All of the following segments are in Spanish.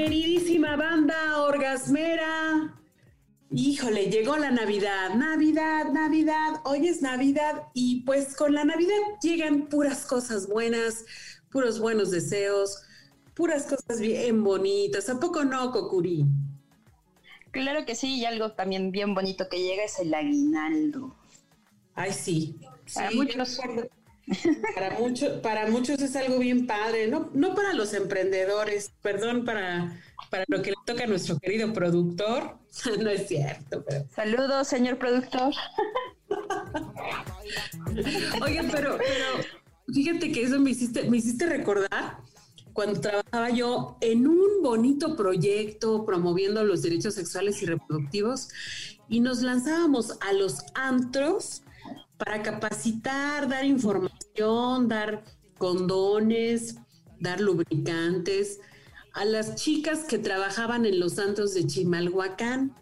Queridísima banda orgasmera, Híjole, llegó la Navidad, Navidad, Navidad, hoy es Navidad y pues con la Navidad llegan puras cosas buenas, puros buenos deseos, puras cosas bien bonitas. ¿A poco no, Kokuri? Claro que sí, y algo también bien bonito que llega es el aguinaldo. Ay, sí. Para muchos. Para, para muchos es algo bien padre, no, no para los emprendedores, perdón, para, para lo que le toca a nuestro querido productor. no es cierto. Pero... Saludos, señor productor. Oye, pero, pero fíjate que eso me hiciste, me hiciste recordar cuando trabajaba yo en un bonito proyecto promoviendo los derechos sexuales y reproductivos y nos lanzábamos a los antros para capacitar, dar información, dar condones, dar lubricantes a las chicas que trabajaban en los santos de Chimalhuacán.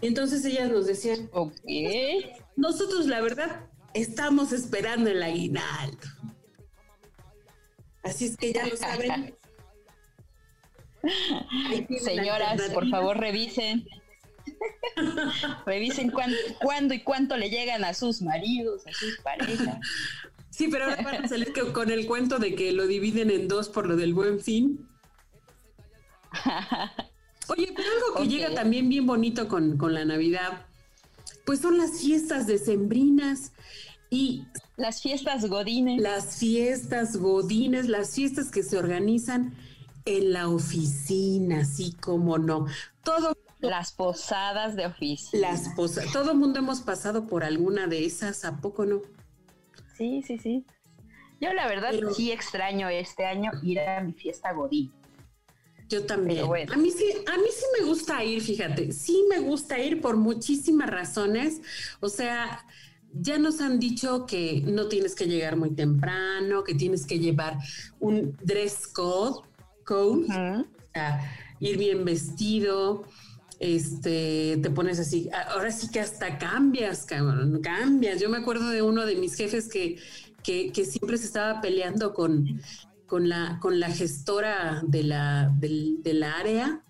Y entonces ellas nos decían, ok, nosotros la verdad estamos esperando el aguinaldo. Así es que ya lo saben. Señoras, por favor revisen. revisen cuándo y cuánto le llegan a sus maridos, a sus parejas. Sí, pero ahora van a salir con el cuento de que lo dividen en dos por lo del buen fin. Oye, pero algo que llega también bien bonito con, la Navidad, pues son las fiestas decembrinas y... Las fiestas godines. Las fiestas godines, las fiestas que se organizan en la oficina, así como no. Todo las posadas de oficina. Las posadas. Todo mundo hemos pasado por alguna de esas, ¿a poco no? Sí, sí, sí. Yo la verdad sí extraño este año ir a mi fiesta godín. Yo también. A mí sí, a mí sí me gusta ir, fíjate, sí me gusta ir por muchísimas razones. O sea, ya nos han dicho que no tienes que llegar muy temprano, que tienes que llevar un dress code, code o sea, ir bien vestido, este, te pones así, ahora sí que hasta cambias, cambias. Yo me acuerdo de uno de mis jefes que, que, siempre se estaba peleando con con la, con la gestora de la, del, área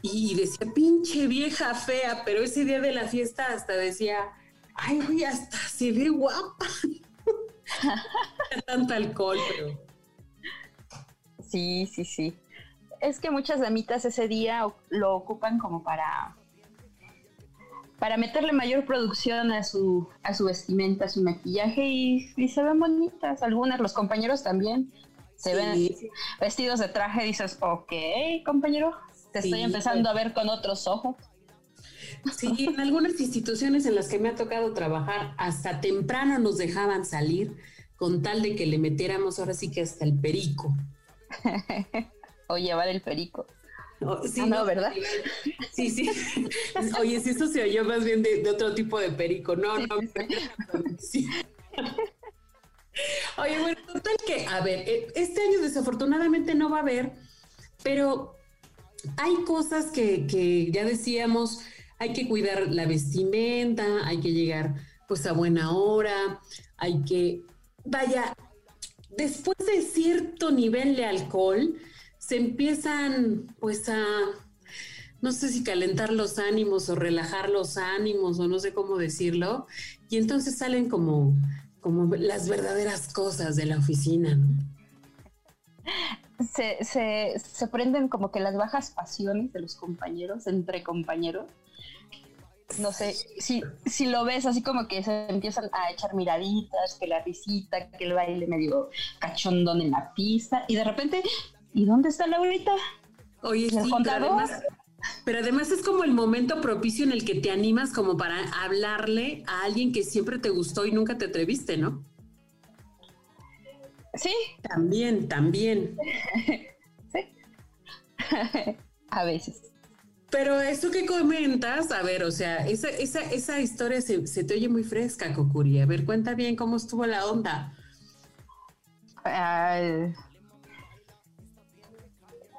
y decía, pinche vieja fea, pero ese día de la fiesta hasta decía, ay, güey, hasta se ve guapa. Tanto alcohol, pero... Sí, sí, sí. Es que muchas damitas ese día lo ocupan como para para meterle mayor producción a su, a su vestimenta, a su maquillaje y, y, se ven bonitas. Algunas, los compañeros también se ven vestidos de traje, dices, ok, compañero, te estoy empezando a ver con otros ojos. Sí, en algunas instituciones en las que me ha tocado trabajar, hasta temprano nos dejaban salir con tal de que le metiéramos ahora sí que hasta el perico. o llevar el perico. sí, ah, no, ¿verdad? Sí, sí. Oye, si eso se oyó más bien de, otro tipo de perico. No, no. Sí. Oye, bueno, total que, a ver, eh, este año desafortunadamente no va a haber, pero hay cosas que, ya decíamos, hay que cuidar la vestimenta, hay que llegar pues a buena hora, hay que, vaya, después de cierto nivel de alcohol, se empiezan pues a, no sé si calentar los ánimos o relajar los ánimos o no sé cómo decirlo, y entonces salen como como las verdaderas cosas de la oficina. Se, se, se prenden como que las bajas pasiones de los compañeros, entre compañeros. No sé, si, si lo ves así como que se empiezan a echar miraditas, que la risita, que el baile medio cachondón en la pista, y de repente, ¿y dónde está Laurita? Oye, sí, además, pero además es como el momento propicio en el que te animas como para hablarle a alguien que siempre te gustó y nunca te atreviste, ¿no? Sí. También, también. sí. a veces. Pero eso que comentas, a ver, o sea, esa, esa, esa historia se, se, te oye muy fresca, Kokuri. A ver, cuenta bien cómo estuvo la onda.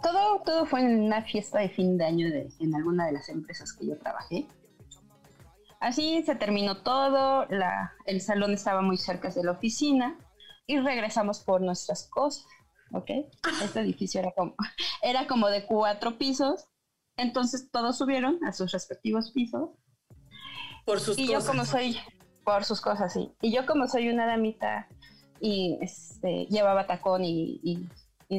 Todo, todo fue en una fiesta de fin de año de, en alguna de las empresas que yo trabajé. Así se terminó todo, la, el salón estaba muy cerca de la oficina y regresamos por nuestras cosas, ¿ok? Este edificio era como, era como de cuatro pisos entonces todos subieron a sus respectivos pisos. Por sus y cosas. yo como soy, por sus cosas, sí. Y yo como soy una damita y este, llevaba tacón y, y,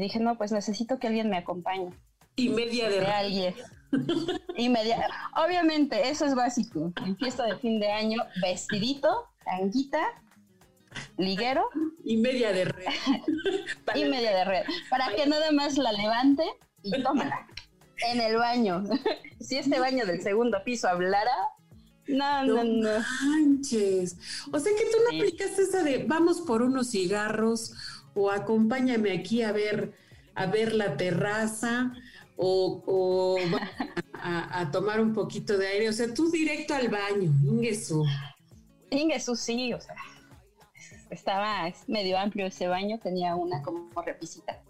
dije, no, pues necesito que alguien me acompañe. Y media de, alguien. y media. Obviamente, eso es básico. En fiesta de fin de año, vestidito, tanguita, liguero. Y media de red. y media de red. Para que nada más la levante y tómala en el baño. si este baño del segundo piso hablara, no, no, no. Manches. O sea que tú no aplicaste esa de vamos por unos cigarros o acompáñame aquí a ver, a ver la terraza o, o a, tomar un poquito de aire. O sea, tú directo al baño, Ingesu. Ingesu, sí, o sea, estaba medio amplio ese baño, tenía una como repisita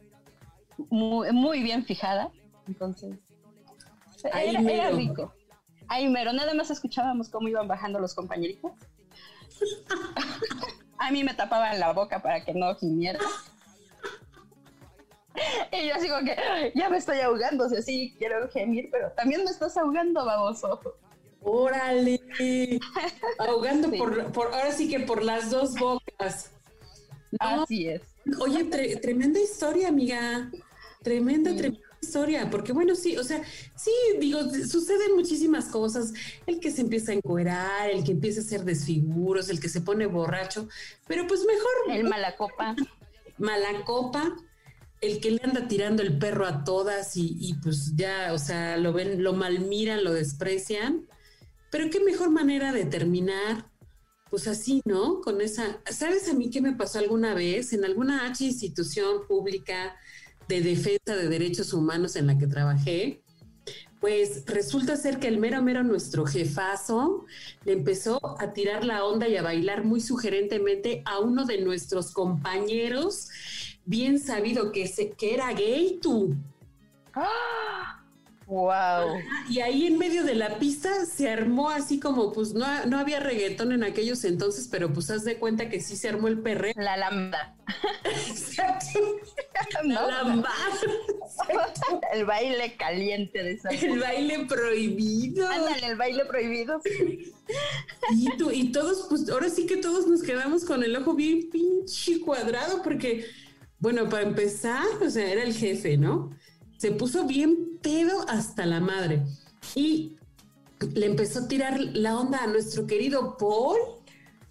muy, muy bien fijada entonces, era, rico. Ahí mero, nada más escuchábamos cómo iban bajando los compañeritos. A mí me tapaban la boca para que no gimiera. Y yo así como que ya me estoy ahogando, o sea, sí quiero gemir, pero también me estás ahogando, baboso. Órale, ahogando por, por, ahora sí que por las dos bocas. Así es. Oye, tremenda historia, amiga. Tremenda, tremenda historia, porque bueno, sí, o sea, sí, digo, suceden muchísimas cosas, el que se empieza a encuerar, el que empieza a hacer desfiguros, el que se pone borracho, pero pues mejor... El mala copa. Mala copa, el que le anda tirando el perro a todas y, y pues ya, o sea, lo ven, lo malmiran, lo desprecian, pero qué mejor manera de terminar pues así, ¿no? Con esa, ¿sabes a mí qué me pasó alguna vez en alguna H institución pública? De defensa de derechos humanos en la que trabajé, pues resulta ser que el mero mero nuestro jefazo le empezó a tirar la onda y a bailar muy sugerentemente a uno de nuestros compañeros, bien sabido que, se, que era gay tú. ¡Ah! Wow. Y ahí en medio de la pista se armó así como, pues no, no había reggaetón en aquellos entonces, pero pues haz de cuenta que sí se armó el perreo. La lambda. Exacto. La lambda. el baile caliente de esa. El baile prohibido. Ándale, el baile prohibido. Y, tú, y todos, pues ahora sí que todos nos quedamos con el ojo bien pinche cuadrado, porque, bueno, para empezar, o sea, era el jefe, ¿no? Se puso bien pedo hasta la madre y le empezó a tirar la onda a nuestro querido Paul,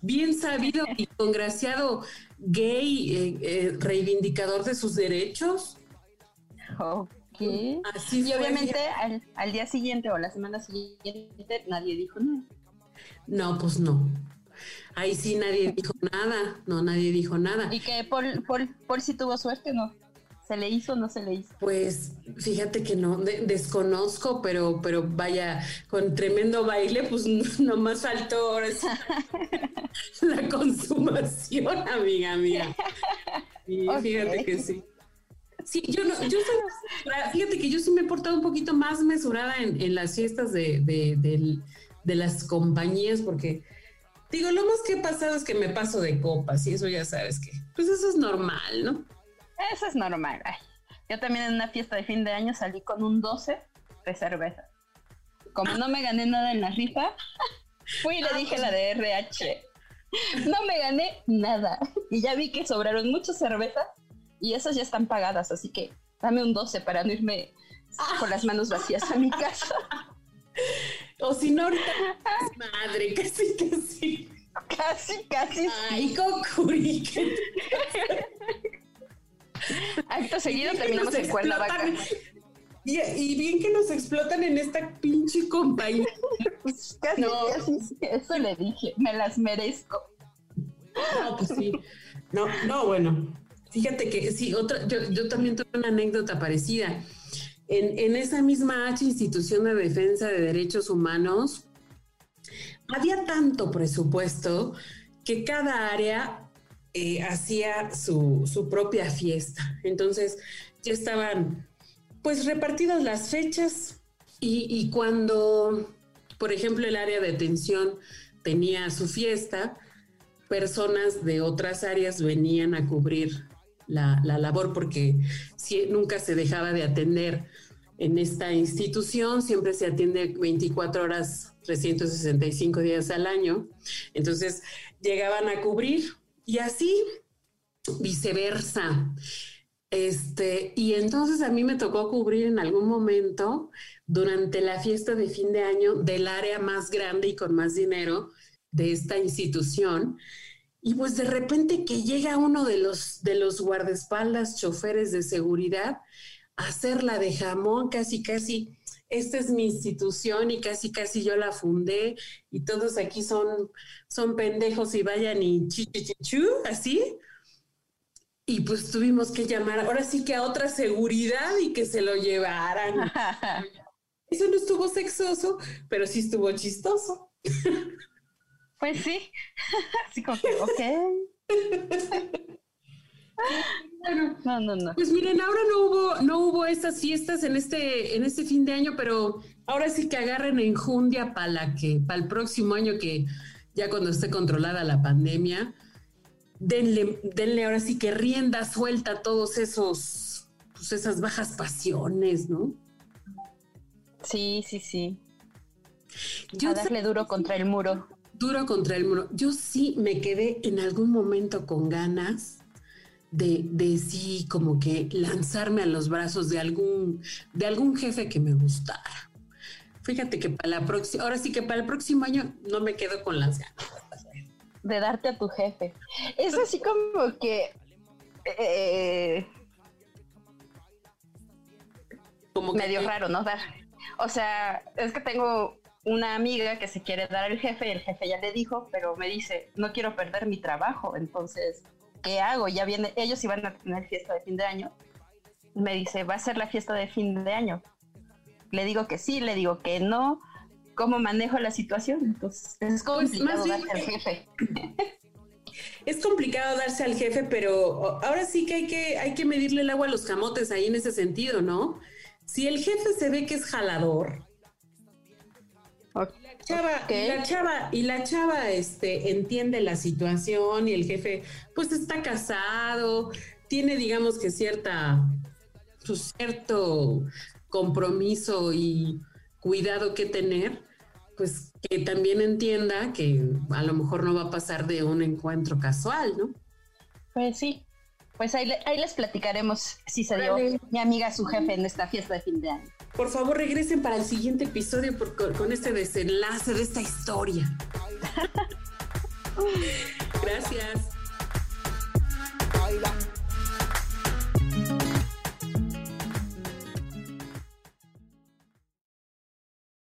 bien sabido y congraciado gay, eh, eh, reivindicador de sus derechos. Ok. Así y obviamente al, día siguiente o la semana siguiente nadie dijo nada. No, pues no. Ahí sí nadie dijo nada, no, nadie dijo nada. ¿Y que Paul, Paul, Paul sí tuvo suerte, no? ¿Se le hizo o no se le hizo? Pues fíjate que no, desconozco, pero, pero vaya, con tremendo baile, pues nomás faltó ahora la consumación, amiga mía. Y fíjate que sí. Sí, yo no, yo fíjate que yo sí me he portado un poquito más mesurada en, las fiestas de, de, las compañías, porque digo, lo más que he pasado es que me paso de copas y eso ya sabes que, pues eso es normal, ¿no? Eso es normal. yo también en una fiesta de fin de año salí con un 12 de cerveza. Como no me gané nada en la rifa, fui y le dije la de RH. No me gané nada. Y ya vi que sobraron muchas cervezas y esas ya están pagadas, así que dame un 12 para no irme con las manos vacías a mi casa. O si no, ahorita madre, casi, casi. Casi, casi. Ay, Kokuri. Acto seguido terminamos en Cuernavaca. Y, y, bien que nos explotan en esta pinche compañía. no. eso le dije, me las merezco. No, pues sí. No, no, bueno. Fíjate que sí, otra, yo, yo también tuve una anécdota parecida. en, esa misma H institución de defensa de derechos humanos, había tanto presupuesto que cada área eh, hacía su, su, propia fiesta. Entonces ya estaban pues repartidas las fechas y, cuando, por ejemplo, el área de detención tenía su fiesta, personas de otras áreas venían a cubrir la, labor porque si, nunca se dejaba de atender en esta institución, siempre se atiende 24 horas, 365 días al año. Entonces llegaban a cubrir y así viceversa. Este, y entonces a mí me tocó cubrir en algún momento durante la fiesta de fin de año del área más grande y con más dinero de esta institución. Y pues de repente que llega uno de los, de los guardaespaldas, choferes de seguridad, a hacerla de jamón, casi, casi, esta es mi institución y casi, casi yo la fundé y todos aquí son, son pendejos y vayan y chichichichu, así. Y pues tuvimos que llamar, ahora sí que a otra seguridad y que se lo llevaran. Eso no estuvo sexoso, pero sí estuvo chistoso. Pues sí, así como que, ok. No, no, no. Pues miren, ahora no hubo, no hubo estas fiestas en este, en este fin de año, pero ahora sí que agarren enjundia para que, para el próximo año que ya cuando esté controlada la pandemia, denle, denle ahora sí que rienda suelta a todos esos, pues esas bajas pasiones, ¿no? Sí, sí, sí. Yo a darle duro contra el muro duro contra el muro. Yo sí me quedé en algún momento con ganas de, de sí como que lanzarme a los brazos de algún, de algún jefe que me gustara. Fíjate que para la próxima, ahora sí que para el próximo año no me quedo con las ganas. De darte a tu jefe. Es así como que... Eh, como medio raro, ¿no? Dar. O sea, es que tengo una amiga que se quiere dar al jefe y el jefe ya le dijo, pero me dice, no quiero perder mi trabajo, entonces, ¿qué hago? Ya viene, ellos iban a tener fiesta de fin de año. Me dice, va a ser la fiesta de fin de año. Le digo que sí, le digo que no. ¿Cómo manejo la situación? Entonces, es pues, complicado darse al jefe. Es complicado darse al jefe, pero ahora sí que hay que, hay que medirle el agua a los camotes ahí en ese sentido, ¿no? Si el jefe se ve que es jalador, chava, la chava, y la chava este, entiende la situación y el jefe pues está casado, tiene digamos que cierta, pues, cierto compromiso y cuidado que tener, pues que también entienda que a lo mejor no va a pasar de un encuentro casual, ¿no? Pues sí, pues ahí, ahí les platicaremos si se dio mi amiga su jefe en esta fiesta de fin de año. Por favor, regresen para el siguiente episodio con este desenlace de esta historia. Gracias.